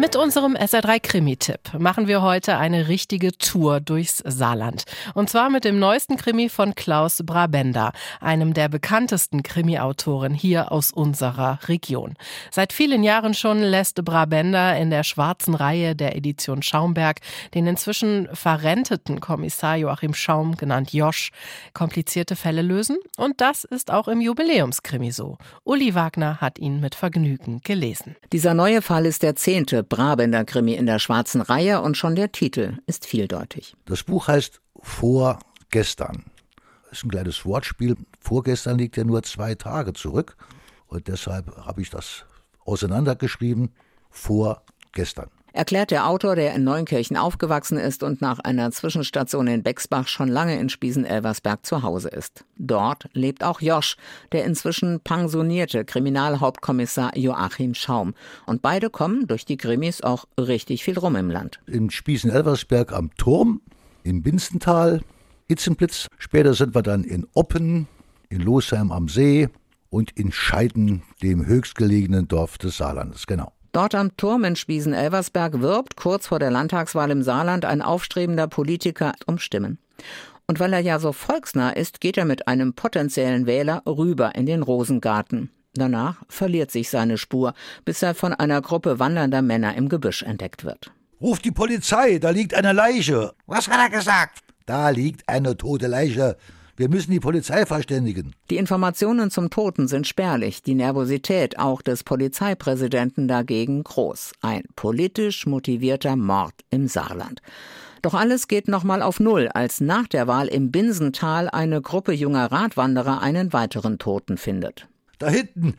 Mit unserem SR3 Krimi-Tipp machen wir heute eine richtige Tour durchs Saarland. Und zwar mit dem neuesten Krimi von Klaus Brabender, einem der bekanntesten Krimi-Autoren hier aus unserer Region. Seit vielen Jahren schon lässt Brabender in der schwarzen Reihe der Edition Schaumberg den inzwischen verrenteten Kommissar Joachim Schaum, genannt Josch, komplizierte Fälle lösen. Und das ist auch im Jubiläumskrimi so. Uli Wagner hat ihn mit Vergnügen gelesen. Dieser neue Fall ist der zehnte Brabender Krimi in der schwarzen Reihe und schon der Titel ist vieldeutig. Das Buch heißt Vorgestern. Das ist ein kleines Wortspiel. Vorgestern liegt ja nur zwei Tage zurück und deshalb habe ich das auseinandergeschrieben. Vorgestern erklärt der Autor, der in Neunkirchen aufgewachsen ist und nach einer Zwischenstation in Bexbach schon lange in Spiesen-Elversberg zu Hause ist. Dort lebt auch Josch, der inzwischen pensionierte Kriminalhauptkommissar Joachim Schaum. Und beide kommen durch die Krimis auch richtig viel rum im Land. In Spiesen-Elversberg am Turm, im Binstental, Itzenblitz. Später sind wir dann in Oppen, in Losheim am See und in Scheiden, dem höchstgelegenen Dorf des Saarlandes. Genau. Dort am Turm in Spiesen-Elversberg wirbt kurz vor der Landtagswahl im Saarland ein aufstrebender Politiker um Stimmen. Und weil er ja so volksnah ist, geht er mit einem potenziellen Wähler rüber in den Rosengarten. Danach verliert sich seine Spur, bis er von einer Gruppe wandernder Männer im Gebüsch entdeckt wird. Ruf die Polizei, da liegt eine Leiche. Was hat er gesagt? Da liegt eine tote Leiche. Wir müssen die Polizei verständigen. Die Informationen zum Toten sind spärlich, die Nervosität auch des Polizeipräsidenten dagegen groß. Ein politisch motivierter Mord im Saarland. Doch alles geht nochmal auf Null, als nach der Wahl im Binsental eine Gruppe junger Radwanderer einen weiteren Toten findet. Da hinten,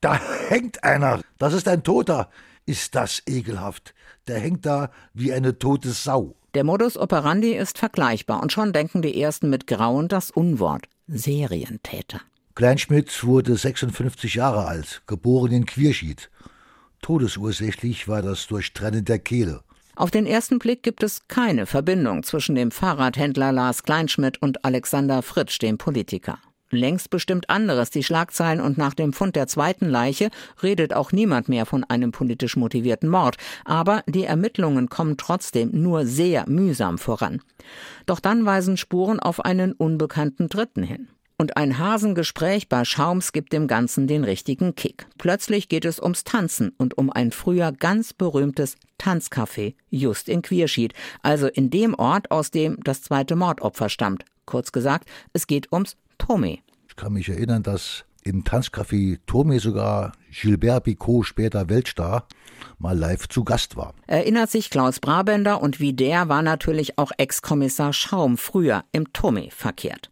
da hängt einer. Das ist ein Toter. Ist das ekelhaft. Der hängt da wie eine tote Sau. Der Modus operandi ist vergleichbar und schon denken die Ersten mit Grauen das Unwort Serientäter. Kleinschmidt wurde 56 Jahre alt, geboren in Quierschied. Todesursächlich war das Durchtrennen der Kehle. Auf den ersten Blick gibt es keine Verbindung zwischen dem Fahrradhändler Lars Kleinschmidt und Alexander Fritsch, dem Politiker. Längst bestimmt anderes die Schlagzeilen und nach dem Fund der zweiten Leiche redet auch niemand mehr von einem politisch motivierten Mord. Aber die Ermittlungen kommen trotzdem nur sehr mühsam voran. Doch dann weisen Spuren auf einen unbekannten Dritten hin. Und ein Hasengespräch bei Schaums gibt dem Ganzen den richtigen Kick. Plötzlich geht es ums Tanzen und um ein früher ganz berühmtes Tanzcafé, just in Quierschied, also in dem Ort, aus dem das zweite Mordopfer stammt. Kurz gesagt, es geht ums Tomé. Ich kann mich erinnern, dass im Tanzcafé Tomé sogar Gilbert Picot, später Weltstar, mal live zu Gast war. Erinnert sich Klaus Brabender und wie der war natürlich auch Ex-Kommissar Schaum früher im Tomé verkehrt.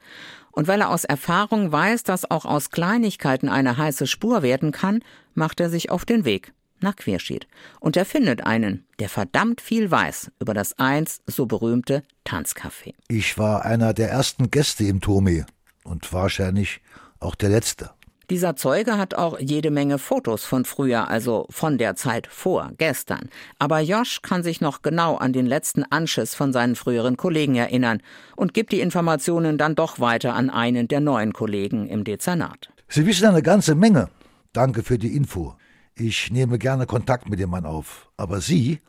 Und weil er aus Erfahrung weiß, dass auch aus Kleinigkeiten eine heiße Spur werden kann, macht er sich auf den Weg nach Querschied. Und er findet einen, der verdammt viel weiß über das einst so berühmte Tanzcafé. Ich war einer der ersten Gäste im Tomé und wahrscheinlich auch der letzte. Dieser Zeuge hat auch jede Menge Fotos von früher, also von der Zeit vor, gestern. Aber Josh kann sich noch genau an den letzten Anschiss von seinen früheren Kollegen erinnern und gibt die Informationen dann doch weiter an einen der neuen Kollegen im Dezernat. Sie wissen eine ganze Menge. Danke für die Info. Ich nehme gerne Kontakt mit dem Mann auf. Aber Sie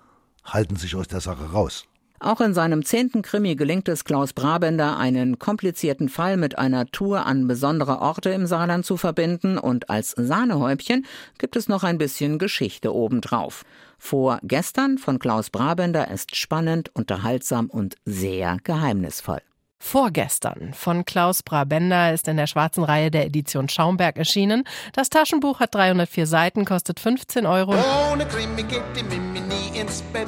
halten sich aus der Sache raus. Auch in seinem zehnten Krimi gelingt es Klaus Brabender, einen komplizierten Fall mit einer Tour an besondere Orte im Saarland zu verbinden und als Sahnehäubchen gibt es noch ein bisschen Geschichte obendrauf. Vor gestern von Klaus Brabender ist spannend, unterhaltsam und sehr geheimnisvoll. Vorgestern von Klaus Brabender ist in der schwarzen Reihe der Edition Schaumberg erschienen. Das Taschenbuch hat 304 Seiten, kostet 15 Euro. Ohne Krimi geht die Mimi nie ins Bett.